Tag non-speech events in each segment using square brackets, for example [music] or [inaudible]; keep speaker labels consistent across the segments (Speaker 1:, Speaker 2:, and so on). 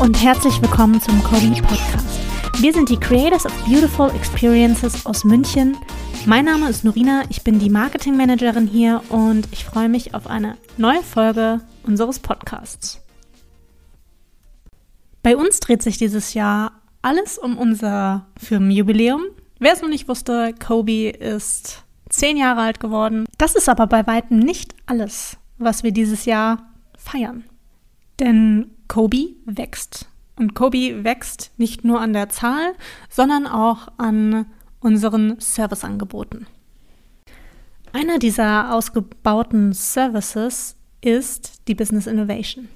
Speaker 1: und herzlich willkommen zum Cody Podcast. Wir sind die Creators of Beautiful Experiences aus München. Mein Name ist Norina, ich bin die Marketingmanagerin hier und ich freue mich auf eine neue Folge unseres Podcasts. Bei uns dreht sich dieses Jahr alles um unser Firmenjubiläum. Wer es noch nicht wusste, Kobe ist zehn Jahre alt geworden. Das ist aber bei weitem nicht alles, was wir dieses Jahr feiern. Denn Kobe wächst. Und Kobe wächst nicht nur an der Zahl, sondern auch an unseren Serviceangeboten. Einer dieser ausgebauten Services ist die Business Innovation.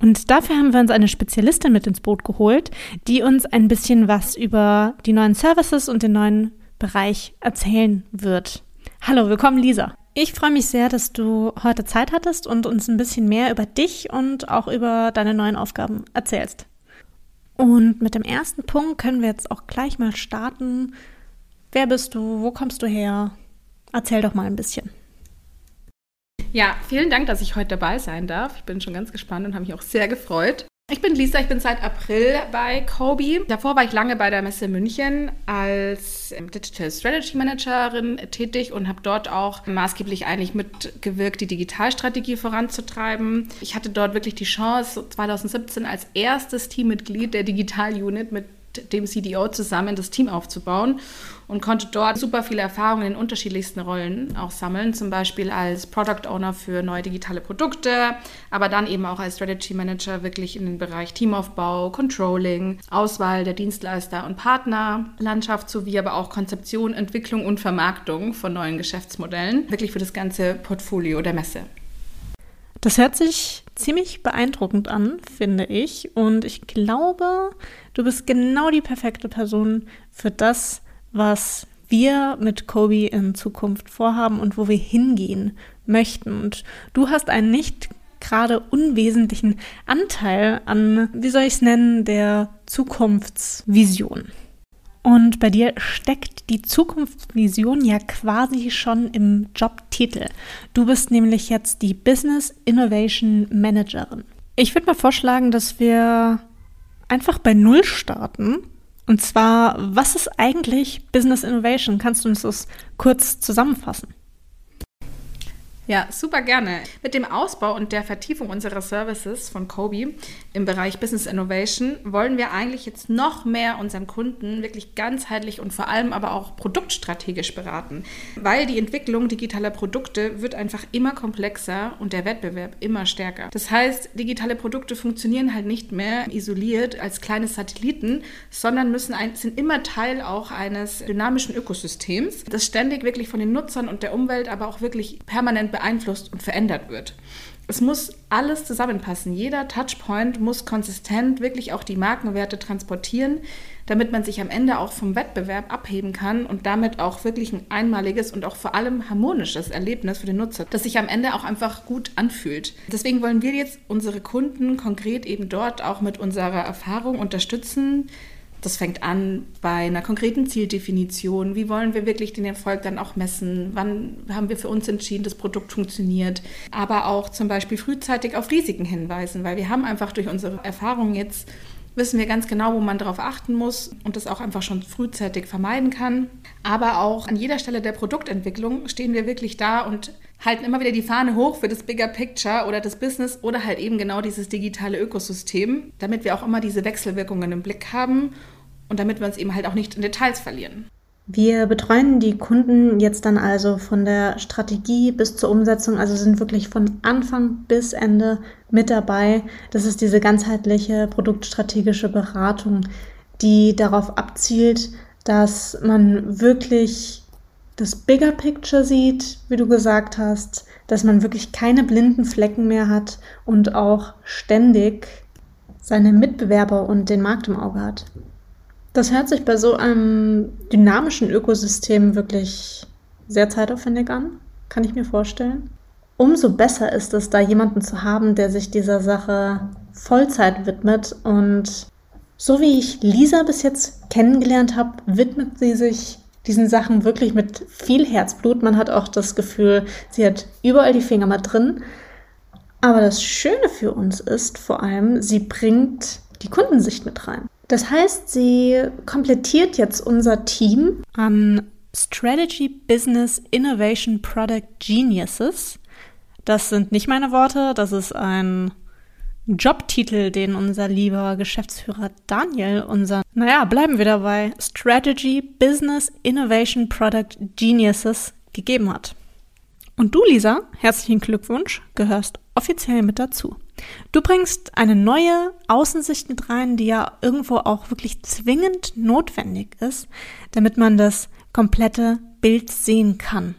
Speaker 1: Und dafür haben wir uns eine Spezialistin mit ins Boot geholt, die uns ein bisschen was über die neuen Services und den neuen Bereich erzählen wird. Hallo, willkommen Lisa. Ich freue mich sehr, dass du heute Zeit hattest und uns ein bisschen mehr über dich und auch über deine neuen Aufgaben erzählst. Und mit dem ersten Punkt können wir jetzt auch gleich mal starten. Wer bist du? Wo kommst du her? Erzähl doch mal ein bisschen.
Speaker 2: Ja, vielen Dank, dass ich heute dabei sein darf. Ich bin schon ganz gespannt und habe mich auch sehr gefreut. Ich bin Lisa, ich bin seit April bei Kobe. Davor war ich lange bei der Messe München als ähm, Digital Strategy Managerin tätig und habe dort auch maßgeblich eigentlich mitgewirkt, die Digitalstrategie voranzutreiben. Ich hatte dort wirklich die Chance, 2017 als erstes Teammitglied der Digital Unit mit dem CDO zusammen das Team aufzubauen und konnte dort super viele Erfahrungen in unterschiedlichsten Rollen auch sammeln, zum Beispiel als Product Owner für neue digitale Produkte, aber dann eben auch als Strategy Manager wirklich in den Bereich Teamaufbau, Controlling, Auswahl der Dienstleister und Partner, Landschaft sowie aber auch Konzeption, Entwicklung und Vermarktung von neuen Geschäftsmodellen, wirklich für das ganze Portfolio der Messe.
Speaker 1: Das hört sich ziemlich beeindruckend an, finde ich. Und ich glaube, du bist genau die perfekte Person für das, was wir mit Kobe in Zukunft vorhaben und wo wir hingehen möchten. Und du hast einen nicht gerade unwesentlichen Anteil an, wie soll ich es nennen, der Zukunftsvision. Und bei dir steckt die Zukunftsvision ja quasi schon im Jobtitel. Du bist nämlich jetzt die Business Innovation Managerin. Ich würde mal vorschlagen, dass wir einfach bei Null starten. Und zwar, was ist eigentlich Business Innovation? Kannst du uns das kurz zusammenfassen?
Speaker 2: Ja, super gerne. Mit dem Ausbau und der Vertiefung unserer Services von Kobe im Bereich Business Innovation wollen wir eigentlich jetzt noch mehr unseren Kunden wirklich ganzheitlich und vor allem aber auch produktstrategisch beraten, weil die Entwicklung digitaler Produkte wird einfach immer komplexer und der Wettbewerb immer stärker. Das heißt, digitale Produkte funktionieren halt nicht mehr isoliert als kleine Satelliten, sondern müssen ein, sind immer Teil auch eines dynamischen Ökosystems, das ständig wirklich von den Nutzern und der Umwelt, aber auch wirklich permanent beeinflusst und verändert wird. Es muss alles zusammenpassen. Jeder Touchpoint muss konsistent wirklich auch die Markenwerte transportieren, damit man sich am Ende auch vom Wettbewerb abheben kann und damit auch wirklich ein einmaliges und auch vor allem harmonisches Erlebnis für den Nutzer, das sich am Ende auch einfach gut anfühlt. Deswegen wollen wir jetzt unsere Kunden konkret eben dort auch mit unserer Erfahrung unterstützen, das fängt an bei einer konkreten Zieldefinition. Wie wollen wir wirklich den Erfolg dann auch messen? Wann haben wir für uns entschieden, das Produkt funktioniert? Aber auch zum Beispiel frühzeitig auf Risiken hinweisen, weil wir haben einfach durch unsere Erfahrungen jetzt wissen wir ganz genau, wo man darauf achten muss und das auch einfach schon frühzeitig vermeiden kann. Aber auch an jeder Stelle der Produktentwicklung stehen wir wirklich da und halten immer wieder die Fahne hoch für das Bigger Picture oder das Business oder halt eben genau dieses digitale Ökosystem, damit wir auch immer diese Wechselwirkungen im Blick haben und damit wir uns eben halt auch nicht in Details verlieren.
Speaker 1: Wir betreuen die Kunden jetzt dann also von der Strategie bis zur Umsetzung, also sind wirklich von Anfang bis Ende mit dabei. Das ist diese ganzheitliche produktstrategische Beratung, die darauf abzielt, dass man wirklich das Bigger Picture sieht, wie du gesagt hast, dass man wirklich keine blinden Flecken mehr hat und auch ständig seine Mitbewerber und den Markt im Auge hat. Das hört sich bei so einem dynamischen Ökosystem wirklich sehr zeitaufwendig an, kann ich mir vorstellen. Umso besser ist es, da jemanden zu haben, der sich dieser Sache Vollzeit widmet. Und so wie ich Lisa bis jetzt kennengelernt habe, widmet sie sich diesen Sachen wirklich mit viel Herzblut. Man hat auch das Gefühl, sie hat überall die Finger mal drin. Aber das Schöne für uns ist vor allem, sie bringt die Kundensicht mit rein. Das heißt, sie komplettiert jetzt unser Team an Strategy Business Innovation Product Geniuses. Das sind nicht meine Worte, das ist ein Jobtitel, den unser lieber Geschäftsführer Daniel, unser, naja, bleiben wir dabei, Strategy Business Innovation Product Geniuses gegeben hat. Und du, Lisa, herzlichen Glückwunsch, gehörst offiziell mit dazu. Du bringst eine neue Außensicht mit rein, die ja irgendwo auch wirklich zwingend notwendig ist, damit man das komplette Bild sehen kann.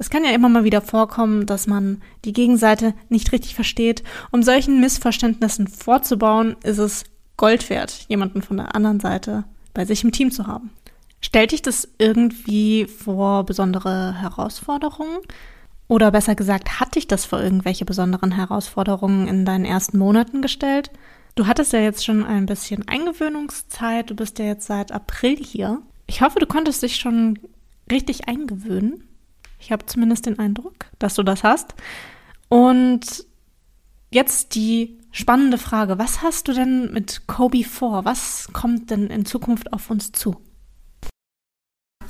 Speaker 1: Es kann ja immer mal wieder vorkommen, dass man die Gegenseite nicht richtig versteht. Um solchen Missverständnissen vorzubauen, ist es Gold wert, jemanden von der anderen Seite bei sich im Team zu haben. Stellt dich das irgendwie vor besondere Herausforderungen? Oder besser gesagt, hat dich das vor irgendwelche besonderen Herausforderungen in deinen ersten Monaten gestellt? Du hattest ja jetzt schon ein bisschen Eingewöhnungszeit, du bist ja jetzt seit April hier. Ich hoffe, du konntest dich schon richtig eingewöhnen. Ich habe zumindest den Eindruck, dass du das hast. Und jetzt die spannende Frage, was hast du denn mit Kobe vor? Was kommt denn in Zukunft auf uns zu?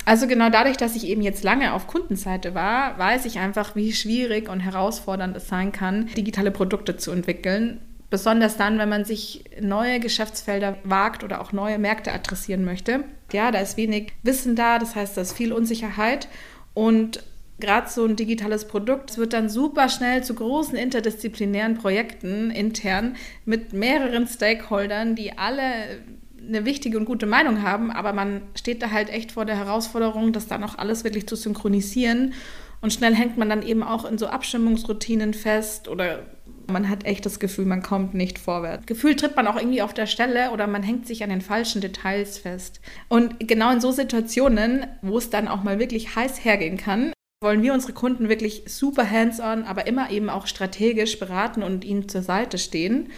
Speaker 2: Also genau dadurch, dass ich eben jetzt lange auf Kundenseite war, weiß ich einfach, wie schwierig und herausfordernd es sein kann, digitale Produkte zu entwickeln. Besonders dann, wenn man sich neue Geschäftsfelder wagt oder auch neue Märkte adressieren möchte. Ja, da ist wenig Wissen da, das heißt, da ist viel Unsicherheit. Und gerade so ein digitales Produkt wird dann super schnell zu großen interdisziplinären Projekten intern mit mehreren Stakeholdern, die alle eine wichtige und gute Meinung haben, aber man steht da halt echt vor der Herausforderung, das dann auch alles wirklich zu synchronisieren. Und schnell hängt man dann eben auch in so Abstimmungsroutinen fest oder man hat echt das Gefühl, man kommt nicht vorwärts. Gefühlt tritt man auch irgendwie auf der Stelle oder man hängt sich an den falschen Details fest. Und genau in so Situationen, wo es dann auch mal wirklich heiß hergehen kann, wollen wir unsere Kunden wirklich super hands-on, aber immer eben auch strategisch beraten und ihnen zur Seite stehen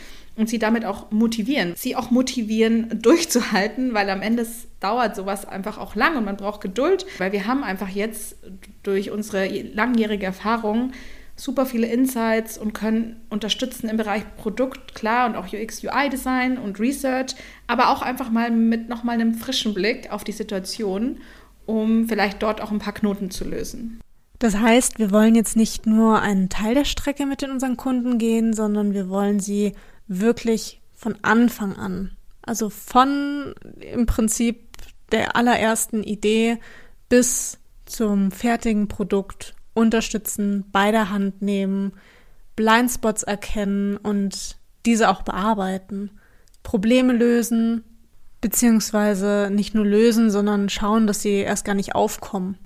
Speaker 2: und sie damit auch motivieren. Sie auch motivieren, [laughs] durchzuhalten, weil am Ende dauert sowas einfach auch lang und man braucht Geduld, weil wir haben einfach jetzt durch unsere langjährige Erfahrung super viele Insights und können unterstützen im Bereich Produkt, klar, und auch UX, UI-Design und Research, aber auch einfach mal mit nochmal einem frischen Blick auf die Situation, um vielleicht dort auch ein paar Knoten zu lösen.
Speaker 1: Das heißt, wir wollen jetzt nicht nur einen Teil der Strecke mit in unseren Kunden gehen, sondern wir wollen sie wirklich von Anfang an, also von im Prinzip der allerersten Idee bis zum fertigen Produkt unterstützen, bei der Hand nehmen, Blindspots erkennen und diese auch bearbeiten, Probleme lösen, beziehungsweise nicht nur lösen, sondern schauen, dass sie erst gar nicht aufkommen.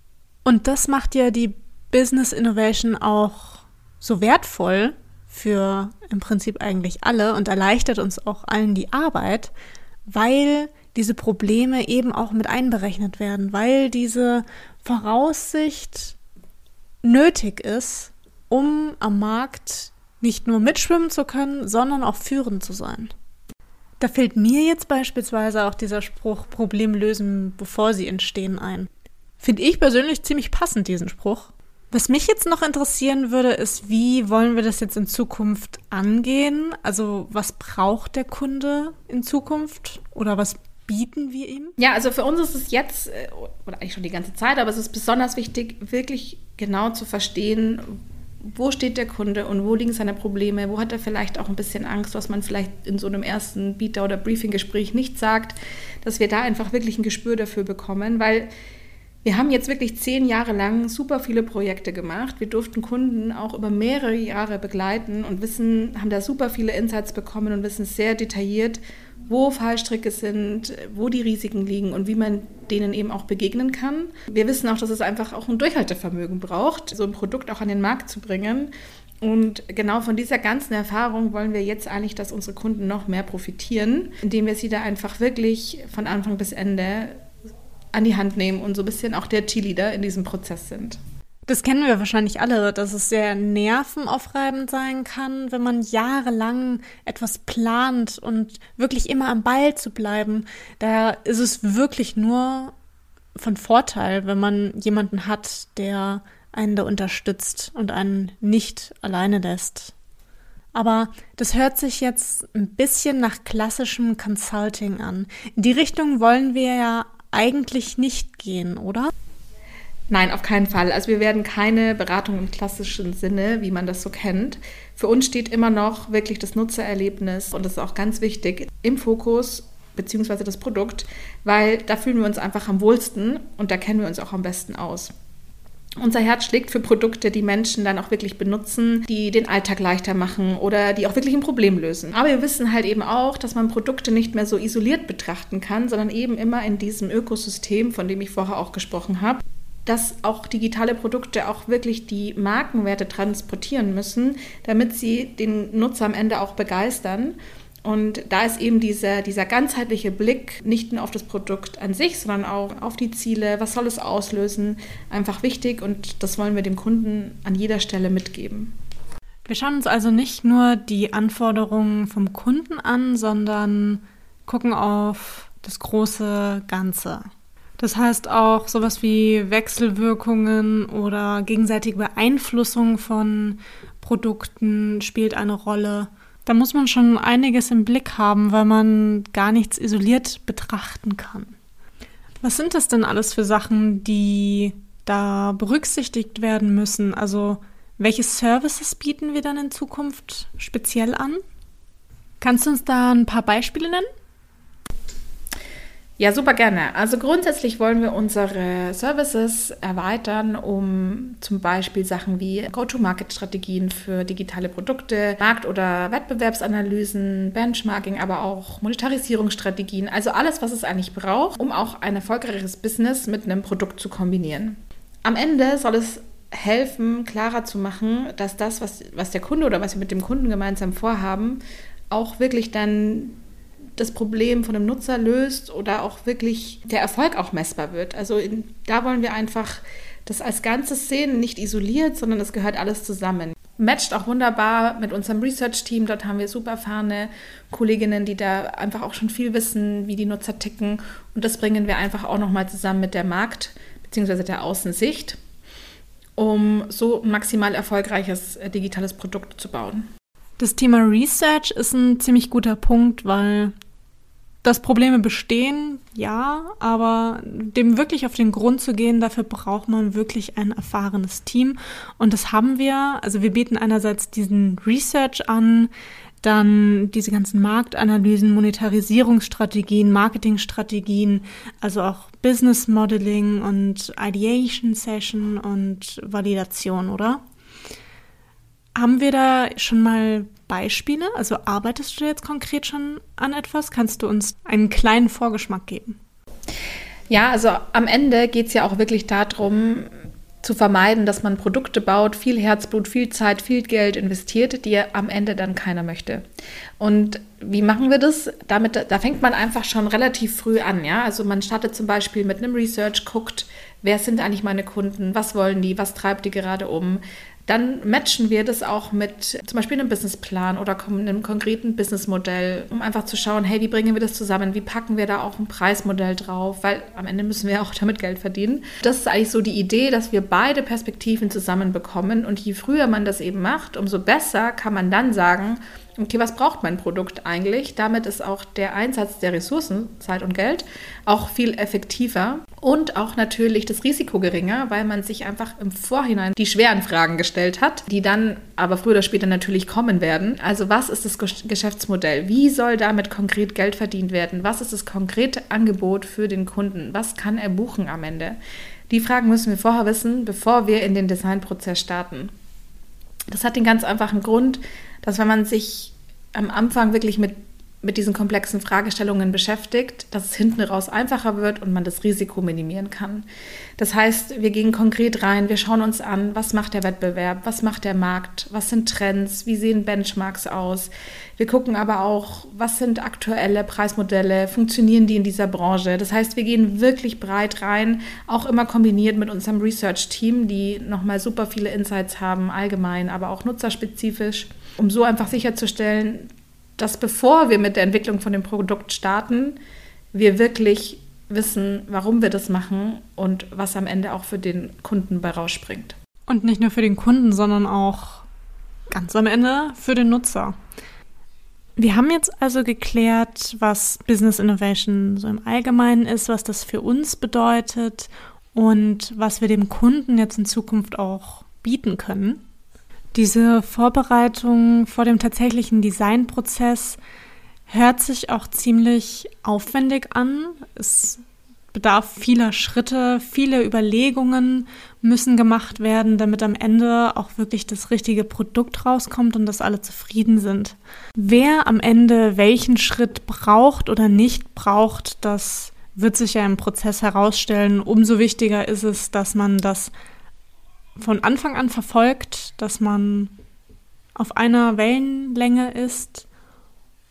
Speaker 1: Und das macht ja die Business Innovation auch so wertvoll, für im Prinzip eigentlich alle und erleichtert uns auch allen die Arbeit, weil diese Probleme eben auch mit einberechnet werden, weil diese Voraussicht nötig ist, um am Markt nicht nur mitschwimmen zu können, sondern auch führend zu sein. Da fällt mir jetzt beispielsweise auch dieser Spruch Problem lösen, bevor sie entstehen ein. Finde ich persönlich ziemlich passend, diesen Spruch. Was mich jetzt noch interessieren würde, ist, wie wollen wir das jetzt in Zukunft angehen? Also was braucht der Kunde in Zukunft oder was bieten wir ihm?
Speaker 2: Ja, also für uns ist es jetzt, äh, oder eigentlich schon die ganze Zeit, aber es ist besonders wichtig, wirklich genau zu verstehen, wo steht der Kunde und wo liegen seine Probleme, wo hat er vielleicht auch ein bisschen Angst, was man vielleicht in so einem ersten Bieter- oder Briefinggespräch nicht sagt, dass wir da einfach wirklich ein Gespür dafür bekommen, weil wir haben jetzt wirklich zehn Jahre lang super viele Projekte gemacht. Wir durften Kunden auch über mehrere Jahre begleiten und wissen, haben da super viele Insights bekommen und wissen sehr detailliert, wo Fallstricke sind, wo die Risiken liegen und wie man denen eben auch begegnen kann. Wir wissen auch, dass es einfach auch ein Durchhaltevermögen braucht, so ein Produkt auch an den Markt zu bringen. Und genau von dieser ganzen Erfahrung wollen wir jetzt eigentlich, dass unsere Kunden noch mehr profitieren, indem wir sie da einfach wirklich von Anfang bis Ende an die Hand nehmen und so ein bisschen auch der Cheerleader in diesem Prozess sind.
Speaker 1: Das kennen wir wahrscheinlich alle, dass es sehr nervenaufreibend sein kann, wenn man jahrelang etwas plant und wirklich immer am Ball zu bleiben. Da ist es wirklich nur von Vorteil, wenn man jemanden hat, der einen da unterstützt und einen nicht alleine lässt. Aber das hört sich jetzt ein bisschen nach klassischem Consulting an. In die Richtung wollen wir ja eigentlich nicht gehen, oder?
Speaker 2: Nein, auf keinen Fall. Also wir werden keine Beratung im klassischen Sinne, wie man das so kennt. Für uns steht immer noch wirklich das Nutzererlebnis und das ist auch ganz wichtig im Fokus beziehungsweise das Produkt, weil da fühlen wir uns einfach am wohlsten und da kennen wir uns auch am besten aus. Unser Herz schlägt für Produkte, die Menschen dann auch wirklich benutzen, die den Alltag leichter machen oder die auch wirklich ein Problem lösen. Aber wir wissen halt eben auch, dass man Produkte nicht mehr so isoliert betrachten kann, sondern eben immer in diesem Ökosystem, von dem ich vorher auch gesprochen habe dass auch digitale Produkte auch wirklich die Markenwerte transportieren müssen, damit sie den Nutzer am Ende auch begeistern. Und da ist eben dieser, dieser ganzheitliche Blick nicht nur auf das Produkt an sich, sondern auch auf die Ziele, was soll es auslösen, einfach wichtig und das wollen wir dem Kunden an jeder Stelle mitgeben.
Speaker 1: Wir schauen uns also nicht nur die Anforderungen vom Kunden an, sondern gucken auf das große Ganze. Das heißt auch sowas wie Wechselwirkungen oder gegenseitige Beeinflussung von Produkten spielt eine Rolle. Da muss man schon einiges im Blick haben, weil man gar nichts isoliert betrachten kann. Was sind das denn alles für Sachen, die da berücksichtigt werden müssen? Also welche Services bieten wir dann in Zukunft speziell an? Kannst du uns da ein paar Beispiele nennen?
Speaker 2: Ja, super gerne. Also grundsätzlich wollen wir unsere Services erweitern, um zum Beispiel Sachen wie Go-to-Market-Strategien für digitale Produkte, Markt- oder Wettbewerbsanalysen, Benchmarking, aber auch Monetarisierungsstrategien, also alles, was es eigentlich braucht, um auch ein erfolgreiches Business mit einem Produkt zu kombinieren. Am Ende soll es helfen, klarer zu machen, dass das, was, was der Kunde oder was wir mit dem Kunden gemeinsam vorhaben, auch wirklich dann das Problem von dem Nutzer löst oder auch wirklich der Erfolg auch messbar wird. Also in, da wollen wir einfach das als Ganzes sehen, nicht isoliert, sondern es gehört alles zusammen. Matcht auch wunderbar mit unserem Research-Team. Dort haben wir super erfahrene Kolleginnen, die da einfach auch schon viel wissen, wie die Nutzer ticken. Und das bringen wir einfach auch nochmal zusammen mit der Markt- bzw. der Außensicht, um so ein maximal erfolgreiches äh, digitales Produkt zu bauen.
Speaker 1: Das Thema Research ist ein ziemlich guter Punkt, weil dass Probleme bestehen, ja, aber dem wirklich auf den Grund zu gehen, dafür braucht man wirklich ein erfahrenes Team. Und das haben wir. Also wir bieten einerseits diesen Research an, dann diese ganzen Marktanalysen, Monetarisierungsstrategien, Marketingstrategien, also auch Business Modeling und Ideation Session und Validation, oder? Haben wir da schon mal Beispiele? Also arbeitest du jetzt konkret schon an etwas? Kannst du uns einen kleinen Vorgeschmack geben?
Speaker 2: Ja, also am Ende geht es ja auch wirklich darum, zu vermeiden, dass man Produkte baut, viel Herzblut, viel Zeit, viel Geld investiert, die am Ende dann keiner möchte. Und wie machen wir das? Damit, da fängt man einfach schon relativ früh an, ja. Also man startet zum Beispiel mit einem Research, guckt, wer sind eigentlich meine Kunden, was wollen die, was treibt die gerade um, dann matchen wir das auch mit zum Beispiel einem Businessplan oder einem konkreten Businessmodell, um einfach zu schauen, hey, wie bringen wir das zusammen? Wie packen wir da auch ein Preismodell drauf? Weil am Ende müssen wir auch damit Geld verdienen. Das ist eigentlich so die Idee, dass wir beide Perspektiven zusammenbekommen. Und je früher man das eben macht, umso besser kann man dann sagen, okay, was braucht mein Produkt eigentlich? Damit ist auch der Einsatz der Ressourcen, Zeit und Geld, auch viel effektiver und auch natürlich das Risiko geringer, weil man sich einfach im Vorhinein die schweren Fragen gestellt hat, die dann aber früher oder später natürlich kommen werden. Also was ist das Geschäftsmodell? Wie soll damit konkret Geld verdient werden? Was ist das konkrete Angebot für den Kunden? Was kann er buchen am Ende? Die Fragen müssen wir vorher wissen, bevor wir in den Designprozess starten. Das hat den ganz einfachen Grund, dass wenn man sich am Anfang wirklich mit, mit diesen komplexen Fragestellungen beschäftigt, dass es hinten raus einfacher wird und man das Risiko minimieren kann. Das heißt, wir gehen konkret rein, wir schauen uns an, was macht der Wettbewerb, was macht der Markt, was sind Trends, wie sehen Benchmarks aus. Wir gucken aber auch, was sind aktuelle Preismodelle, funktionieren die in dieser Branche. Das heißt, wir gehen wirklich breit rein, auch immer kombiniert mit unserem Research-Team, die nochmal super viele Insights haben, allgemein, aber auch nutzerspezifisch um so einfach sicherzustellen, dass bevor wir mit der Entwicklung von dem Produkt starten, wir wirklich wissen, warum wir das machen und was am Ende auch für den Kunden bei rausspringt.
Speaker 1: Und nicht nur für den Kunden, sondern auch ganz am Ende für den Nutzer. Wir haben jetzt also geklärt, was Business Innovation so im Allgemeinen ist, was das für uns bedeutet und was wir dem Kunden jetzt in Zukunft auch bieten können. Diese Vorbereitung vor dem tatsächlichen Designprozess hört sich auch ziemlich aufwendig an. Es bedarf vieler Schritte, viele Überlegungen müssen gemacht werden, damit am Ende auch wirklich das richtige Produkt rauskommt und dass alle zufrieden sind. Wer am Ende welchen Schritt braucht oder nicht braucht, das wird sich ja im Prozess herausstellen. Umso wichtiger ist es, dass man das von Anfang an verfolgt, dass man auf einer Wellenlänge ist.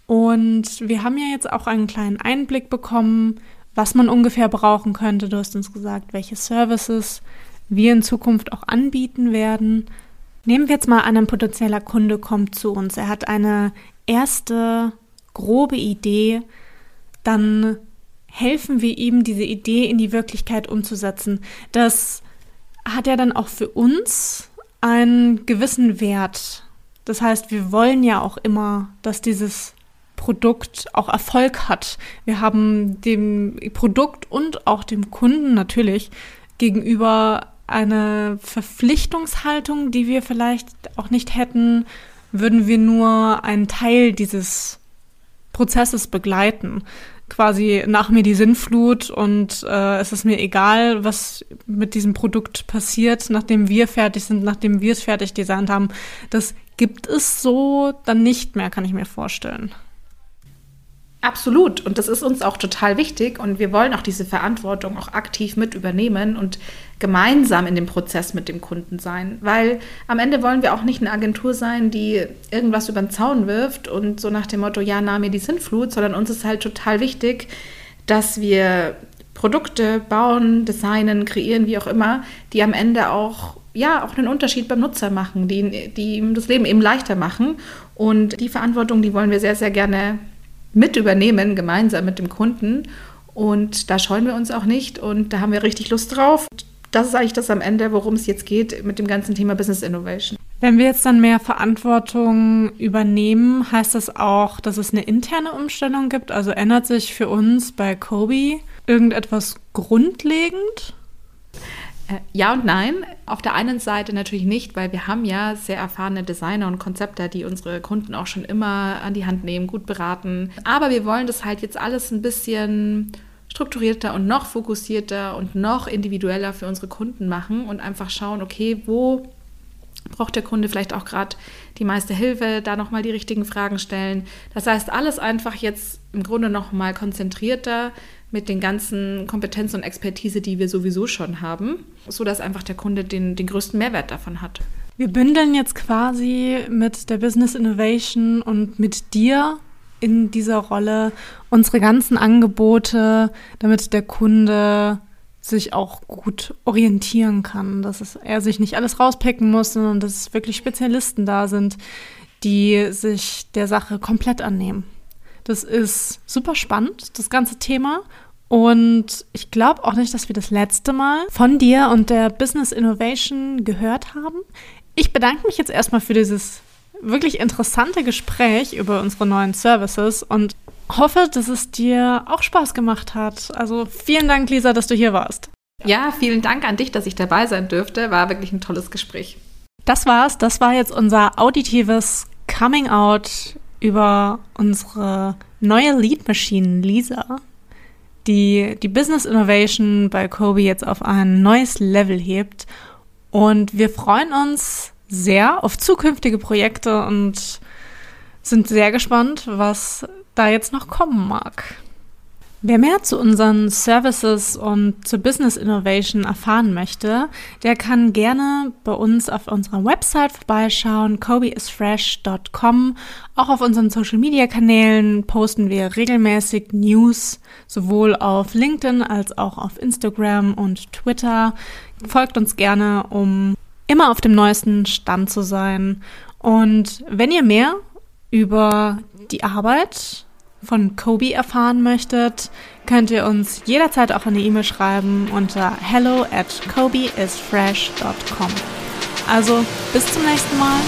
Speaker 1: Und wir haben ja jetzt auch einen kleinen Einblick bekommen, was man ungefähr brauchen könnte. Du hast uns gesagt, welche Services wir in Zukunft auch anbieten werden. Nehmen wir jetzt mal an, ein potenzieller Kunde kommt zu uns. Er hat eine erste grobe Idee, dann helfen wir ihm, diese Idee in die Wirklichkeit umzusetzen. Das hat ja dann auch für uns einen gewissen Wert. Das heißt, wir wollen ja auch immer, dass dieses Produkt auch Erfolg hat. Wir haben dem Produkt und auch dem Kunden natürlich gegenüber eine Verpflichtungshaltung, die wir vielleicht auch nicht hätten, würden wir nur einen Teil dieses Prozesses begleiten quasi nach mir die Sinnflut und äh, es ist mir egal, was mit diesem Produkt passiert, nachdem wir fertig sind, nachdem wir es fertig designt haben. Das gibt es so dann nicht mehr, kann ich mir vorstellen.
Speaker 2: Absolut. Und das ist uns auch total wichtig. Und wir wollen auch diese Verantwortung auch aktiv mit übernehmen und gemeinsam in dem Prozess mit dem Kunden sein. Weil am Ende wollen wir auch nicht eine Agentur sein, die irgendwas über den Zaun wirft und so nach dem Motto, ja, nahm mir die Sintflut, sondern uns ist halt total wichtig, dass wir Produkte bauen, designen, kreieren, wie auch immer, die am Ende auch ja auch einen Unterschied beim Nutzer machen, die, die ihm das Leben eben leichter machen. Und die Verantwortung, die wollen wir sehr, sehr gerne mit übernehmen, gemeinsam mit dem Kunden. Und da scheuen wir uns auch nicht und da haben wir richtig Lust drauf. Das ist eigentlich das am Ende, worum es jetzt geht mit dem ganzen Thema Business Innovation.
Speaker 1: Wenn wir jetzt dann mehr Verantwortung übernehmen, heißt das auch, dass es eine interne Umstellung gibt? Also ändert sich für uns bei Kobe irgendetwas grundlegend?
Speaker 2: Äh, ja und nein. Auf der einen Seite natürlich nicht, weil wir haben ja sehr erfahrene Designer und Konzepter, die unsere Kunden auch schon immer an die Hand nehmen, gut beraten. Aber wir wollen das halt jetzt alles ein bisschen strukturierter und noch fokussierter und noch individueller für unsere Kunden machen und einfach schauen, okay, wo braucht der Kunde vielleicht auch gerade die meiste Hilfe, da nochmal die richtigen Fragen stellen. Das heißt, alles einfach jetzt im Grunde nochmal konzentrierter mit den ganzen Kompetenzen und Expertise, die wir sowieso schon haben, sodass einfach der Kunde den, den größten Mehrwert davon hat.
Speaker 1: Wir bündeln jetzt quasi mit der Business Innovation und mit dir in dieser Rolle unsere ganzen Angebote, damit der Kunde sich auch gut orientieren kann, dass er sich nicht alles rauspicken muss, sondern dass wirklich Spezialisten da sind, die sich der Sache komplett annehmen. Das ist super spannend, das ganze Thema. Und ich glaube auch nicht, dass wir das letzte Mal von dir und der Business Innovation gehört haben. Ich bedanke mich jetzt erstmal für dieses wirklich interessante Gespräch über unsere neuen Services und hoffe, dass es dir auch Spaß gemacht hat. Also vielen Dank, Lisa, dass du hier warst.
Speaker 2: Ja, vielen Dank an dich, dass ich dabei sein dürfte. War wirklich ein tolles Gespräch.
Speaker 1: Das war's. Das war jetzt unser auditives Coming Out über unsere neue Lead Machine Lisa die die Business Innovation bei Kobe jetzt auf ein neues Level hebt. Und wir freuen uns sehr auf zukünftige Projekte und sind sehr gespannt, was da jetzt noch kommen mag. Wer mehr zu unseren Services und zu Business Innovation erfahren möchte, der kann gerne bei uns auf unserer Website vorbeischauen, kobeisfresh.com. Auch auf unseren Social Media Kanälen posten wir regelmäßig News, sowohl auf LinkedIn als auch auf Instagram und Twitter. Folgt uns gerne, um immer auf dem neuesten Stand zu sein. Und wenn ihr mehr über die Arbeit von Kobe erfahren möchtet, könnt ihr uns jederzeit auch eine E-Mail schreiben unter hello at kobeisfresh.com. Also bis zum nächsten Mal.